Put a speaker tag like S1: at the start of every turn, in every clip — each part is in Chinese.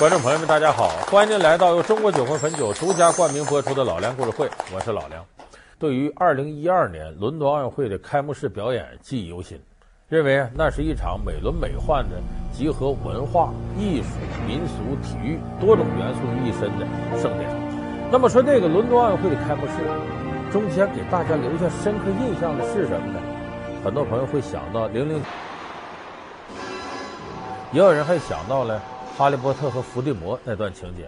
S1: 观众朋友们，大家好！欢迎您来到由中国酒魂汾酒独家冠名播出的《老梁故事会》，我是老梁。对于2012年伦敦奥运会的开幕式表演记忆犹新，认为那是一场美轮美奂的集合文化、艺术、民俗、体育多种元素于一身的盛典。那么说，这个伦敦奥运会的开幕式中间给大家留下深刻印象的是什么呢？很多朋友会想到零零，也有人还想到了。哈利波特和伏地魔那段情节，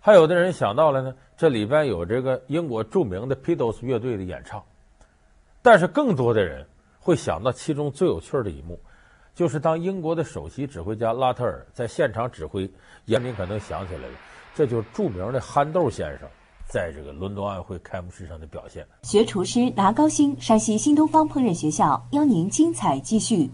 S1: 还有的人想到了呢，这里边有这个英国著名的 Beatles 乐队的演唱，但是更多的人会想到其中最有趣的一幕，就是当英国的首席指挥家拉特尔在现场指挥，人民可能想起来了，这就是著名的憨豆先生在这个伦敦奥运会开幕式上的表现。
S2: 学厨师拿高薪，山西新东方烹饪学校邀您精彩继续。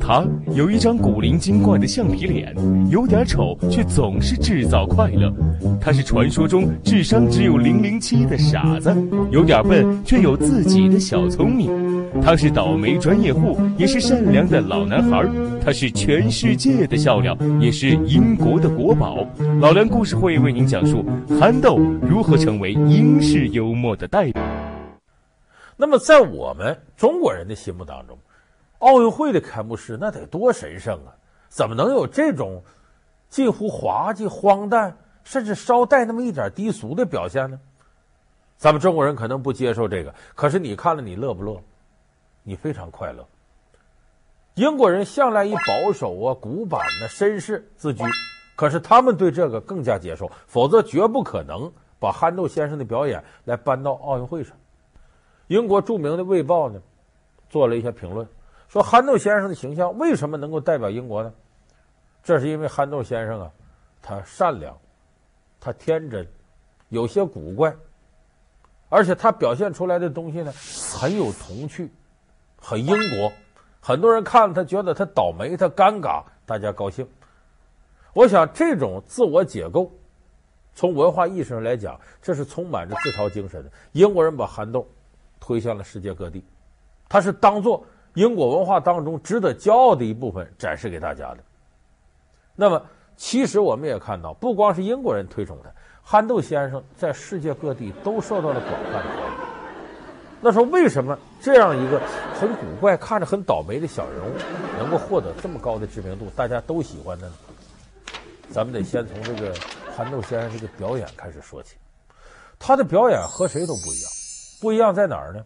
S3: 他有一张古灵精怪的橡皮脸，有点丑，却总是制造快乐。他是传说中智商只有零零七的傻子，有点笨，却有自己的小聪明。他是倒霉专业户，也是善良的老男孩。他是全世界的笑料，也是英国的国宝。老梁故事会为您讲述憨豆如何成为英式幽默的代表。
S1: 那么，在我们中国人的心目当中，奥运会的开幕式那得多神圣啊！怎么能有这种近乎滑稽、荒诞，甚至稍带那么一点低俗的表现呢？咱们中国人可能不接受这个，可是你看了，你乐不乐？你非常快乐。英国人向来以保守啊、古板的绅士自居，可是他们对这个更加接受，否则绝不可能把憨豆先生的表演来搬到奥运会上。英国著名的《卫报》呢，做了一些评论。说憨豆先生的形象为什么能够代表英国呢？这是因为憨豆先生啊，他善良，他天真，有些古怪，而且他表现出来的东西呢，很有童趣，很英国。很多人看了他觉得他倒霉，他尴尬，大家高兴。我想这种自我解构，从文化意识上来讲，这是充满着自嘲精神的。英国人把憨豆推向了世界各地，他是当做。英国文化当中值得骄傲的一部分展示给大家的。那么，其实我们也看到，不光是英国人推崇他，憨豆先生在世界各地都受到了广泛的欢迎。那说为什么这样一个很古怪、看着很倒霉的小人物，能够获得这么高的知名度，大家都喜欢的呢？咱们得先从这个憨豆先生这个表演开始说起。他的表演和谁都不一样，不一样在哪儿呢？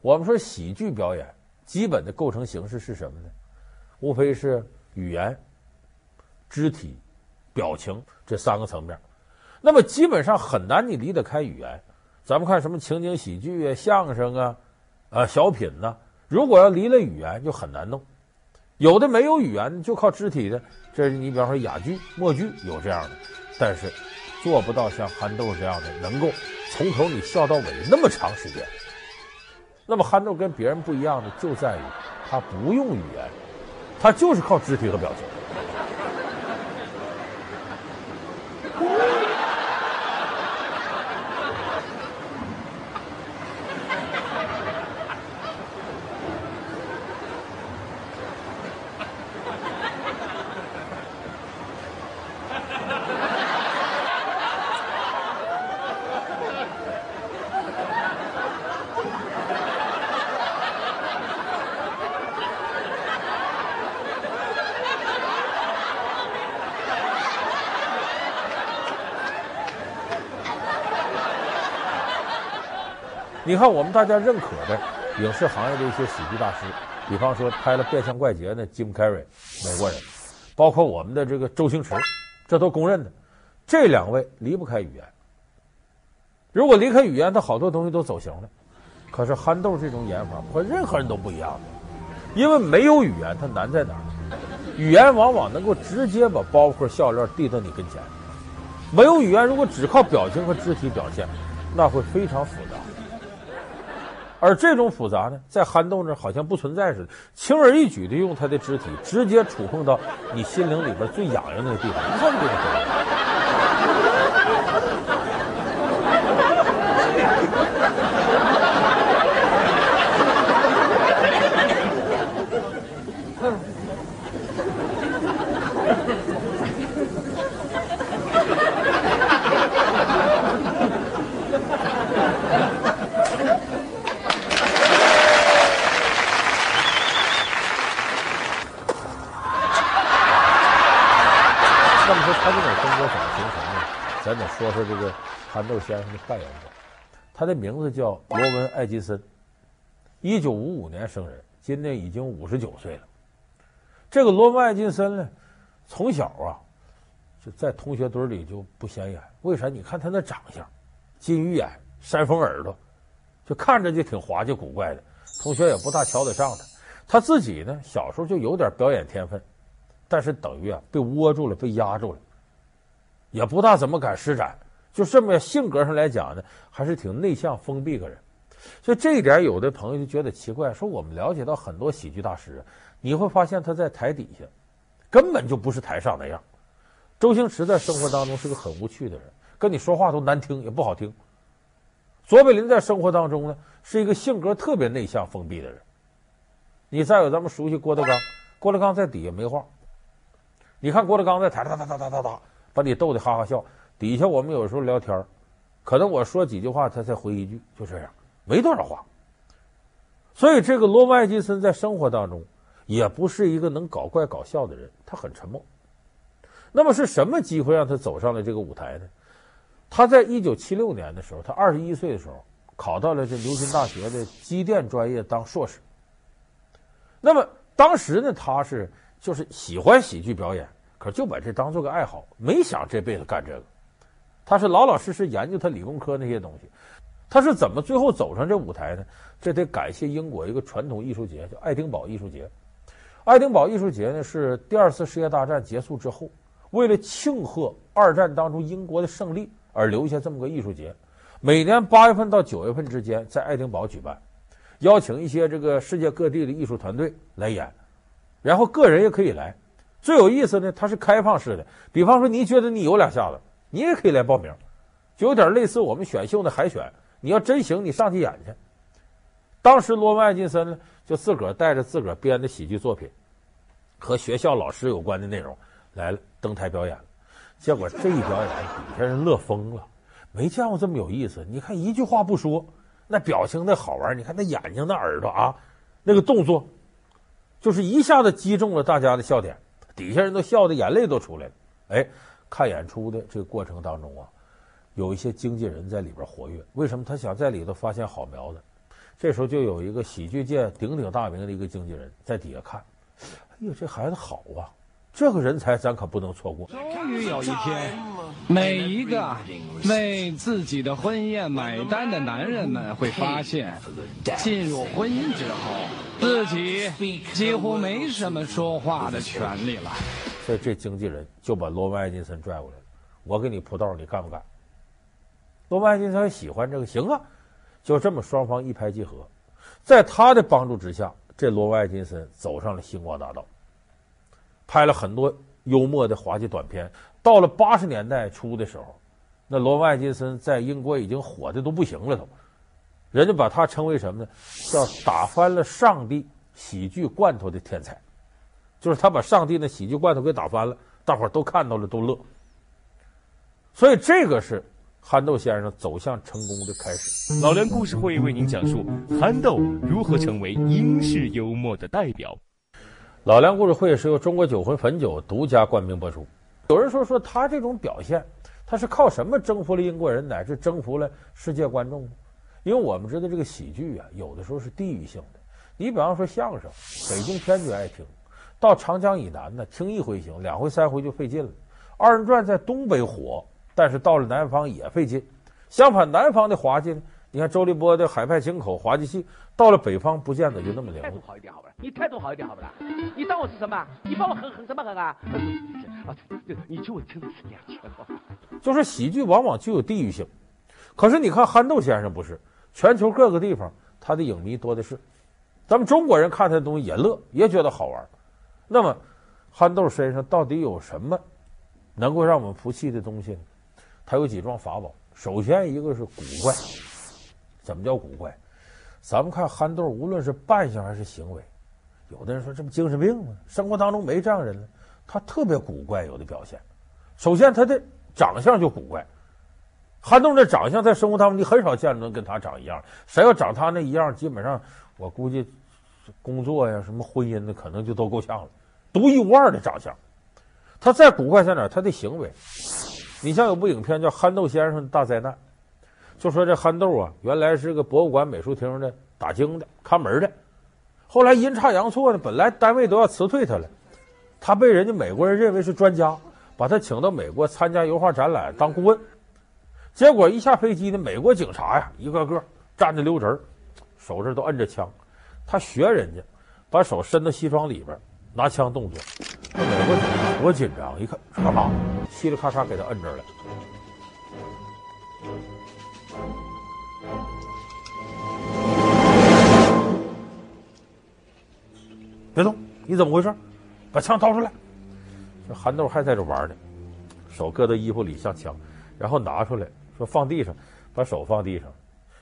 S1: 我们说喜剧表演。基本的构成形式是什么呢？无非是语言、肢体、表情这三个层面。那么基本上很难你离得开语言。咱们看什么情景喜剧啊、相声啊、啊小品呐、如果要离了语言就很难弄。有的没有语言就靠肢体的，这是你比方说哑剧、默剧有这样的，但是做不到像憨豆这样的，能够从头你笑到尾那么长时间。那么憨豆跟别人不一样的就在于，他不用语言，他就是靠肢体和表情。你看，我们大家认可的影视行业的一些喜剧大师，比方说拍了《变相怪杰》的 Jim Carrey，美国人，包括我们的这个周星驰，这都公认的。这两位离不开语言。如果离开语言，他好多东西都走形了。可是憨豆这种演法和任何人都不一样，因为没有语言，它难在哪儿？语言往往能够直接把包袱、笑料递到你跟前。没有语言，如果只靠表情和肢体表现，那会非常复杂。而这种复杂呢，在憨豆那好像不存在似的，轻而易举的用他的肢体直接触碰到你心灵里边最痒痒的地方，一下就给他回来。那么说他这种风格怎么形成呢？咱得说说这个憨豆先生的扮演者，他的名字叫罗文·艾金森，一九五五年生人，今年已经五十九岁了。这个罗文·艾金森呢，从小啊就在同学堆里就不显眼，为啥？你看他那长相，金鱼眼、山凤耳朵，就看着就挺滑稽古怪的，同学也不大瞧得上他。他自己呢，小时候就有点表演天分，但是等于啊被窝住了，被压住了，也不大怎么敢施展。就这么性格上来讲呢，还是挺内向封闭个人。所以这一点，有的朋友就觉得奇怪，说我们了解到很多喜剧大师，你会发现他在台底下根本就不是台上那样。周星驰在生活当中是个很无趣的人，跟你说话都难听，也不好听。卓别林在生活当中呢，是一个性格特别内向封闭的人。你再有咱们熟悉郭德纲，郭德纲在底下没话。你看郭德纲在台上哒哒哒哒哒哒，把你逗得哈哈笑。底下我们有时候聊天，可能我说几句话，他才回一句，就这样，没多少话。所以这个罗曼·艾金森在生活当中也不是一个能搞怪搞笑的人，他很沉默。那么是什么机会让他走上了这个舞台呢？他在一九七六年的时候，他二十一岁的时候，考到了这牛津大学的机电专业当硕士。那么当时呢，他是就是喜欢喜剧表演，可就把这当做个爱好，没想这辈子干这个。他是老老实实研究他理工科那些东西。他是怎么最后走上这舞台呢？这得感谢英国一个传统艺术节，叫爱丁堡艺术节。爱丁堡艺术节呢，是第二次世界大战结束之后，为了庆贺二战当中英国的胜利而留下这么个艺术节，每年八月份到九月份之间在爱丁堡举办。邀请一些这个世界各地的艺术团队来演，然后个人也可以来。最有意思呢，它是开放式的。比方说，你觉得你有两下子，你也可以来报名，就有点类似我们选秀的海选。你要真行，你上去演去。当时罗文·艾金森呢，就自个儿带着自个儿编的喜剧作品，和学校老师有关的内容来了登台表演。结果这一表演，底下人乐疯了，没见过这么有意思。你看一句话不说。那表情那好玩，你看那眼睛那耳朵啊，那个动作，就是一下子击中了大家的笑点，底下人都笑得眼泪都出来了。哎，看演出的这个过程当中啊，有一些经纪人在里边活跃。为什么？他想在里头发现好苗子。这时候就有一个喜剧界鼎鼎大名的一个经纪人在底下看，哎呦，这孩子好啊！这个人才咱可不能错过。
S4: 终于有一天，每一个为自己的婚宴买单的男人们会发现，进入婚姻之后，自己几乎没什么说话的权利了。
S1: 所以这经纪人就把罗曼·艾金森拽过来了，我给你铺道，你干不干？罗曼·艾金森喜欢这个，行啊，就这么双方一拍即合，在他的帮助之下，这罗曼·艾金森走上了星光大道。拍了很多幽默的滑稽短片。到了八十年代初的时候，那罗文·艾金森在英国已经火的都不行了，都，人家把他称为什么呢？叫打翻了上帝喜剧罐头的天才，就是他把上帝的喜剧罐头给打翻了，大伙儿都看到了都乐。所以这个是憨豆先生走向成功的开始。
S3: 老梁故事会为您讲述憨豆如何成为英式幽默的代表。
S1: 老梁故事会是由中国酒魂汾酒独家冠名播出。有人说说他这种表现，他是靠什么征服了英国人，乃至征服了世界观众？因为我们知道这个喜剧啊，有的时候是地域性的。你比方说相声，北京天津爱听，到长江以南呢，听一回行，两回三回就费劲了。二人转在东北火，但是到了南方也费劲。相反，南方的滑稽呢？你看周立波的《海派清口》滑稽戏，到了北方不见得就那么灵。
S5: 态度好一点，好不啦？你态度好一点，好不啦？你当我是什么？你把我狠狠什么狠啊？啊，你就真的是两千
S1: 就是喜剧往往具有地域性，可是你看憨豆先生不是，全球各个地方他的影迷多的是，咱们中国人看他的东西也乐，也觉得好玩。那么憨豆身上到底有什么能够让我们服气的东西呢？他有几桩法宝。首先一个是古怪。怎么叫古怪？咱们看憨豆，无论是扮相还是行为，有的人说这不精神病吗？生活当中没这样人了，他特别古怪，有的表现。首先他的长相就古怪，憨豆的长相在生活当中你很少见能跟他长一样。谁要长他那一样，基本上我估计工作呀、什么婚姻的可能就都够呛了，独一无二的长相。他再古怪在哪？他的行为。你像有部影片叫《憨豆先生大灾难》，就说这憨豆啊，原来是个博物馆美术厅的打更的看门的，后来阴差阳错的，本来单位都要辞退他了，他被人家美国人认为是专家，把他请到美国参加油画展览当顾问。结果一下飞机呢，美国警察呀，一个个站着溜直儿，手上都摁着枪，他学人家，把手伸到西装里边拿枪动作。那美国警察多紧张，一看干嘛？嘁哩咔嚓给他摁这儿了。别动！你怎么回事？把枪掏出来！这憨豆还在这玩呢，手搁到衣服里像枪，然后拿出来说放地上，把手放地上。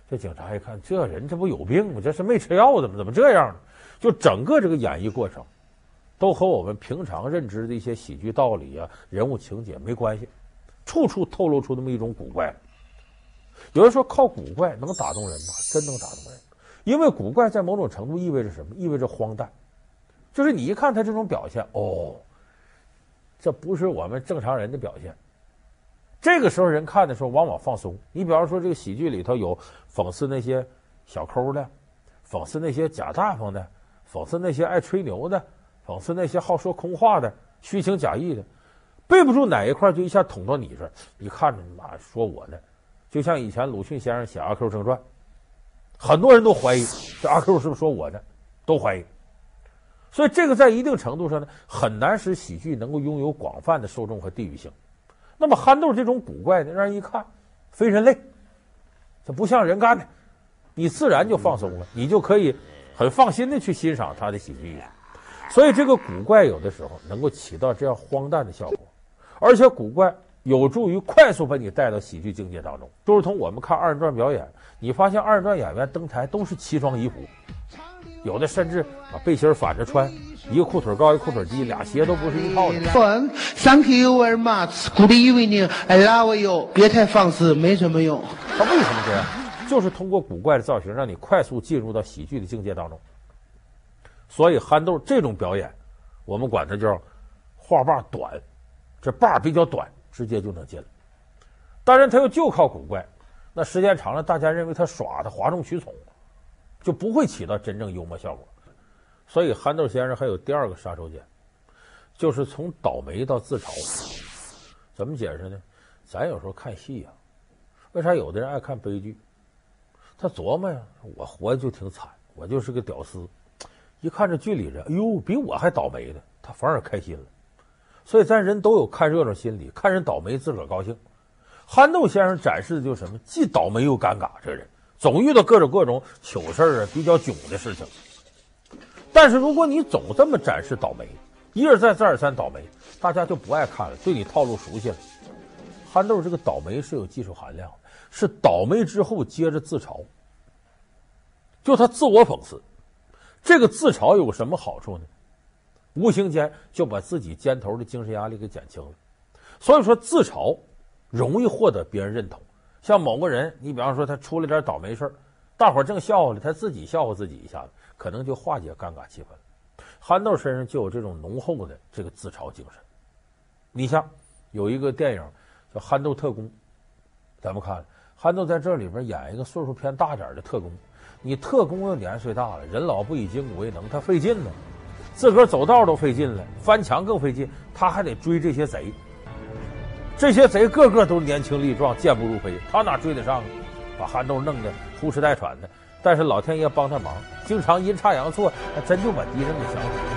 S1: 这警察一看，这人这不有病吗？这是没吃药的吗？怎么这样呢？就整个这个演绎过程。都和我们平常认知的一些喜剧道理啊、人物情节没关系，处处透露出那么一种古怪。有人说靠古怪能打动人吗？真能打动人，因为古怪在某种程度意味着什么？意味着荒诞，就是你一看他这种表现，哦，这不是我们正常人的表现。这个时候人看的时候往往放松。你比方说这个喜剧里头有讽刺那些小抠的，讽刺那些假大方的，讽刺那些爱吹牛的。讽刺那些好说空话的、虚情假意的，背不住哪一块就一下捅到你这儿。你看着妈说我呢，就像以前鲁迅先生写《阿 Q 正传》，很多人都怀疑这阿 Q 是不是说我呢？都怀疑。所以这个在一定程度上呢，很难使喜剧能够拥有广泛的受众和地域性。那么憨豆这种古怪的，让人一看非人类，这不像人干的，你自然就放松了，你就可以很放心的去欣赏他的喜剧。所以这个古怪有的时候能够起到这样荒诞的效果，而且古怪有助于快速把你带到喜剧境界当中。就如同我们看二人转表演，你发现二人转演员登台都是奇装异服，有的甚至把背心反着穿，一个裤腿高一个裤腿低，俩鞋都不是一套的。
S6: Thank you very much. Good evening. I love you. 别太放肆，没什么用。
S1: 他为什么这样？就是通过古怪的造型，让你快速进入到喜剧的境界当中。所以憨豆这种表演，我们管它叫话把短，这把比较短，直接就能进来。当然，他又就靠古怪，那时间长了，大家认为他耍的哗众取宠，就不会起到真正幽默效果。所以憨豆先生还有第二个杀手锏，就是从倒霉到自嘲。怎么解释呢？咱有时候看戏呀、为啥有的人爱看悲剧？他琢磨呀，我活的就挺惨，我就是个屌丝。一看这剧里人，哎呦，比我还倒霉的，他反而开心了。所以咱人都有看热闹心理，看人倒霉自个儿高兴。憨豆先生展示的就是什么？既倒霉又尴尬，这人总遇到各种各种糗事儿啊，比较囧的事情。但是如果你总这么展示倒霉，一而再再而三倒霉，大家就不爱看了，对你套路熟悉了。憨豆这个倒霉是有技术含量，是倒霉之后接着自嘲，就他自我讽刺。这个自嘲有什么好处呢？无形间就把自己肩头的精神压力给减轻了。所以说，自嘲容易获得别人认同。像某个人，你比方说他出了点倒霉事儿，大伙儿正笑话呢，他自己笑话自己一下子，可能就化解尴尬气氛。憨豆身上就有这种浓厚的这个自嘲精神。你像有一个电影叫《憨豆特工》，咱们看憨豆在这里边演一个岁数偏大点的特工。你特工又年岁大了，人老不以筋骨为能，他费劲呢，自个儿走道都费劲了，翻墙更费劲，他还得追这些贼。这些贼个个都年轻力壮，健步如飞，他哪追得上啊？把憨豆弄得呼哧带喘的。但是老天爷帮他忙，经常阴差阳错，还真就把敌人给想死。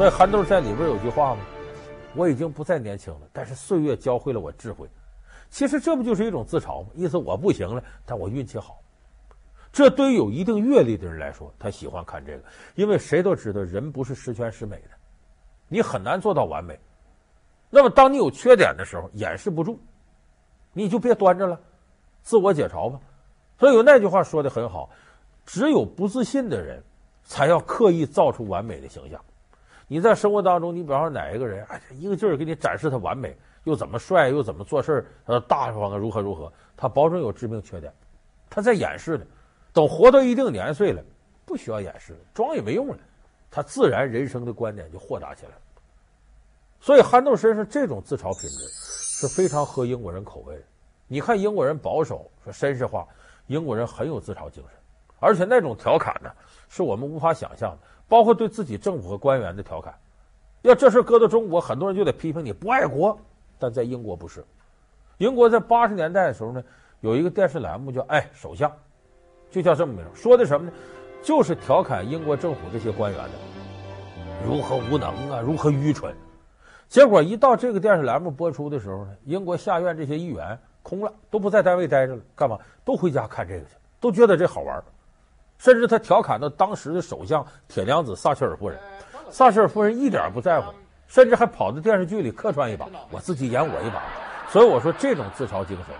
S1: 所以憨豆在里边有句话吗？我已经不再年轻了，但是岁月教会了我智慧。其实这不就是一种自嘲吗？意思我不行了，但我运气好。这对于有一定阅历的人来说，他喜欢看这个，因为谁都知道人不是十全十美的，你很难做到完美。那么当你有缺点的时候，掩饰不住，你就别端着了，自我解嘲吧。所以有那句话说的很好：只有不自信的人才要刻意造出完美的形象。你在生活当中，你比方说哪一个人，哎，一个劲儿给你展示他完美，又怎么帅，又怎么做事他大方啊，如何如何，他保准有致命缺点，他在掩饰的。等活到一定年岁了，不需要掩饰了，装也没用了，他自然人生的观点就豁达起来了。所以憨豆身上这种自嘲品质是非常合英国人口味的。你看英国人保守说绅士话，英国人很有自嘲精神，而且那种调侃呢，是我们无法想象的。包括对自己政府和官员的调侃，要这事搁到中国，很多人就得批评你不爱国。但在英国不是，英国在八十年代的时候呢，有一个电视栏目叫“哎，首相”，就叫这么名，说的什么呢？就是调侃英国政府这些官员的如何无能啊，如何愚蠢。结果一到这个电视栏目播出的时候呢，英国下院这些议员空了，都不在单位待着了，干嘛？都回家看这个去，都觉得这好玩。甚至他调侃到当时的首相铁娘子撒切尔夫人，撒切尔夫人一点不在乎，甚至还跑到电视剧里客串一把，我自己演我一把。所以我说这种自嘲精神，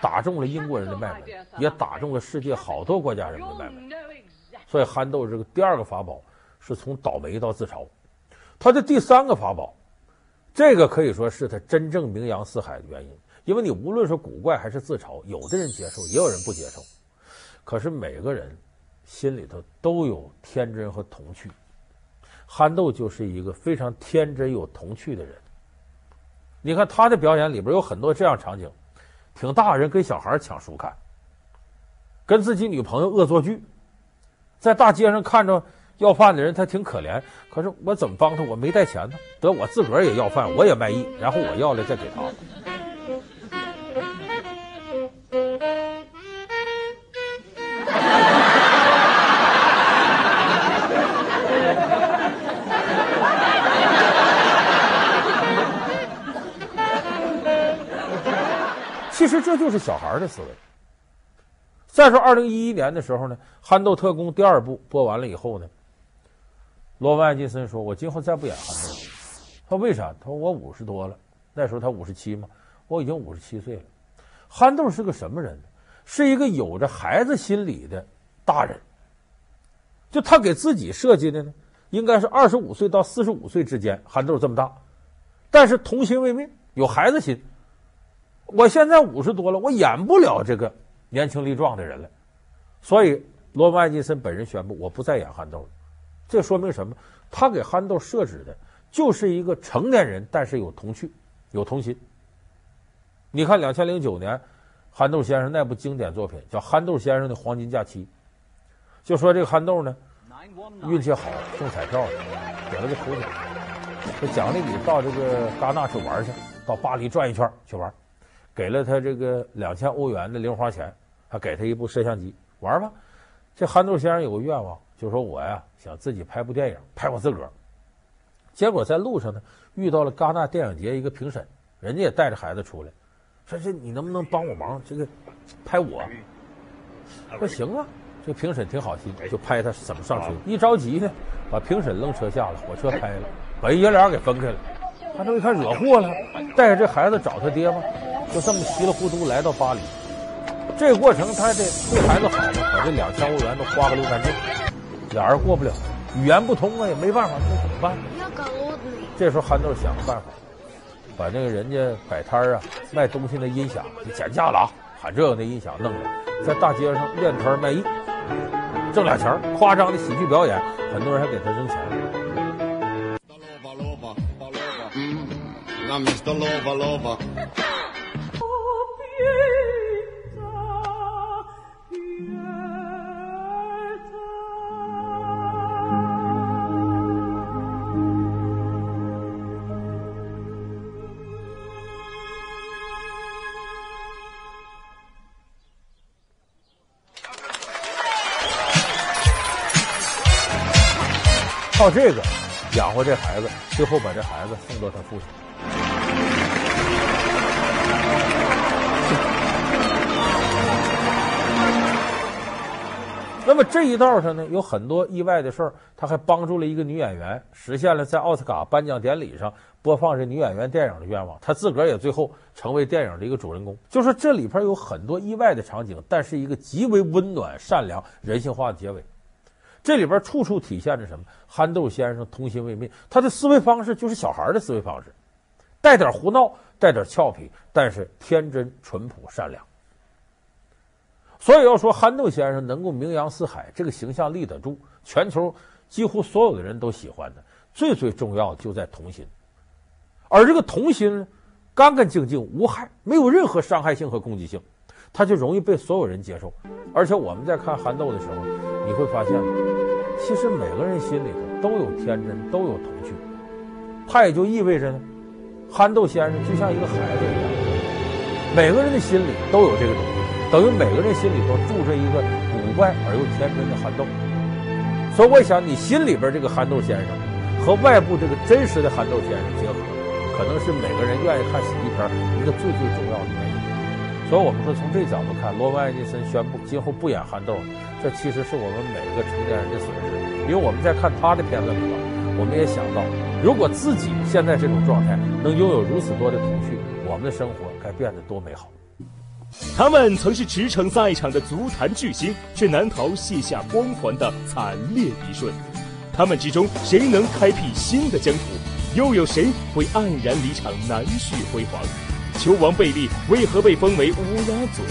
S1: 打中了英国人的脉门，也打中了世界好多国家人的脉门。所以憨豆这个第二个法宝是从倒霉到自嘲，他的第三个法宝，这个可以说是他真正名扬四海的原因。因为你无论是古怪还是自嘲，有的人接受，也有人不接受，可是每个人。心里头都有天真和童趣，憨豆就是一个非常天真有童趣的人。你看他的表演里边有很多这样场景，挺大人跟小孩抢书看，跟自己女朋友恶作剧，在大街上看着要饭的人，他挺可怜。可是我怎么帮他？我没带钱呢，得我自个儿也要饭，我也卖艺，然后我要了再给他。其实这就是小孩的思维。再说，二零一一年的时候呢，《憨豆特工》第二部播完了以后呢，罗文·艾金森说：“我今后再不演憨豆了。”他说：“为啥？”他说：“我五十多了，那时候他五十七嘛，我已经五十七岁了。”憨豆是个什么人呢？是一个有着孩子心理的大人。就他给自己设计的呢，应该是二十五岁到四十五岁之间，憨豆这么大，但是童心未泯，有孩子心。我现在五十多了，我演不了这个年轻力壮的人了，所以罗曼·艾金森本人宣布，我不再演憨豆了。这说明什么？他给憨豆设置的就是一个成年人，但是有童趣、有童心。你看，两千零九年憨豆先生那部经典作品叫《憨豆先生的黄金假期》，就说这个憨豆呢运气好，中彩票了，给了个头奖，这奖励你到这个戛纳去玩去，到巴黎转一圈去玩。给了他这个两千欧元的零花钱，还给他一部摄像机玩吧。这憨豆先生有个愿望，就说我呀想自己拍部电影，拍我自个儿。结果在路上呢遇到了戛纳电影节一个评审，人家也带着孩子出来，说这你能不能帮我忙？这个拍我？说行啊，这评审挺好心，就拍他怎么上车。一着急呢，把评审扔车下了，火车开了，把爷俩给分开了。憨豆一看惹祸了，带着这孩子找他爹吗？就这么稀里糊涂来到巴黎，这个过程他还得对孩子好嘛，把这两千欧元都花个溜干净，俩人过不了，语言不通啊，也没办法，那怎么办？这时候憨豆想个办法，把那个人家摆摊儿啊卖东西那音响就减价了啊，喊这个那音响弄的，在大街上练摊卖艺，挣俩钱，夸张的喜剧表演，很多人还给他扔钱。靠这个养活这孩子，最后把这孩子送到他父亲。那么这一道上呢，有很多意外的事儿，他还帮助了一个女演员，实现了在奥斯卡颁奖典礼上播放这女演员电影的愿望。他自个儿也最后成为电影的一个主人公。就说这里边有很多意外的场景，但是一个极为温暖、善良、人性化的结尾。这里边处处体现着什么？憨豆先生童心未泯，他的思维方式就是小孩的思维方式，带点胡闹，带点俏皮，但是天真淳朴善良。所以要说憨豆先生能够名扬四海，这个形象立得住，全球几乎所有的人都喜欢的，最最重要的就在童心。而这个童心呢，干干净净无害，没有任何伤害性和攻击性，他就容易被所有人接受。而且我们在看憨豆的时候，你会发现，其实每个人心里头都有天真，都有童趣。他也就意味着呢，憨豆先生就像一个孩子一样，每个人的心里都有这个东西，等于每个人心里头住着一个古怪而又天真的憨豆。所以我想，你心里边这个憨豆先生和外部这个真实的憨豆先生结合。可能是每个人愿意看喜剧片一个最最重要的原因，所以我们说从这角度看，罗文·艾金森宣布今后不演憨豆，这其实是我们每一个成年人的损失。因为我们在看他的片子里头，我们也想到，如果自己现在这种状态能拥有如此多的童趣，我们的生活该变得多美好。
S3: 他们曾是驰骋赛场的足坛巨星，却难逃卸下光环的惨烈一瞬。他们之中，谁能开辟新的疆土？又有谁会黯然离场，难续辉煌？球王贝利为何被封为乌鸦嘴？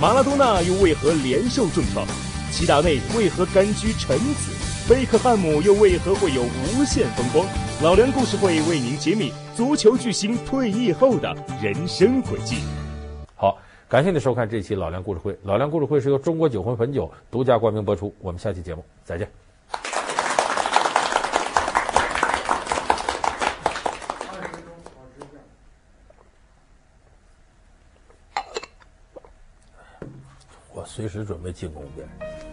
S3: 马拉多纳又为何连受重创？齐达内为何甘居臣子？贝克汉姆又为何会有无限风光？老梁故事会为您揭秘足球巨星退役后的人生轨
S1: 迹。感谢您收看这期老梁故事会。老梁故事会是由中国酒魂汾酒独家冠名播出。我们下期节目再见。我随时准备进攻别人。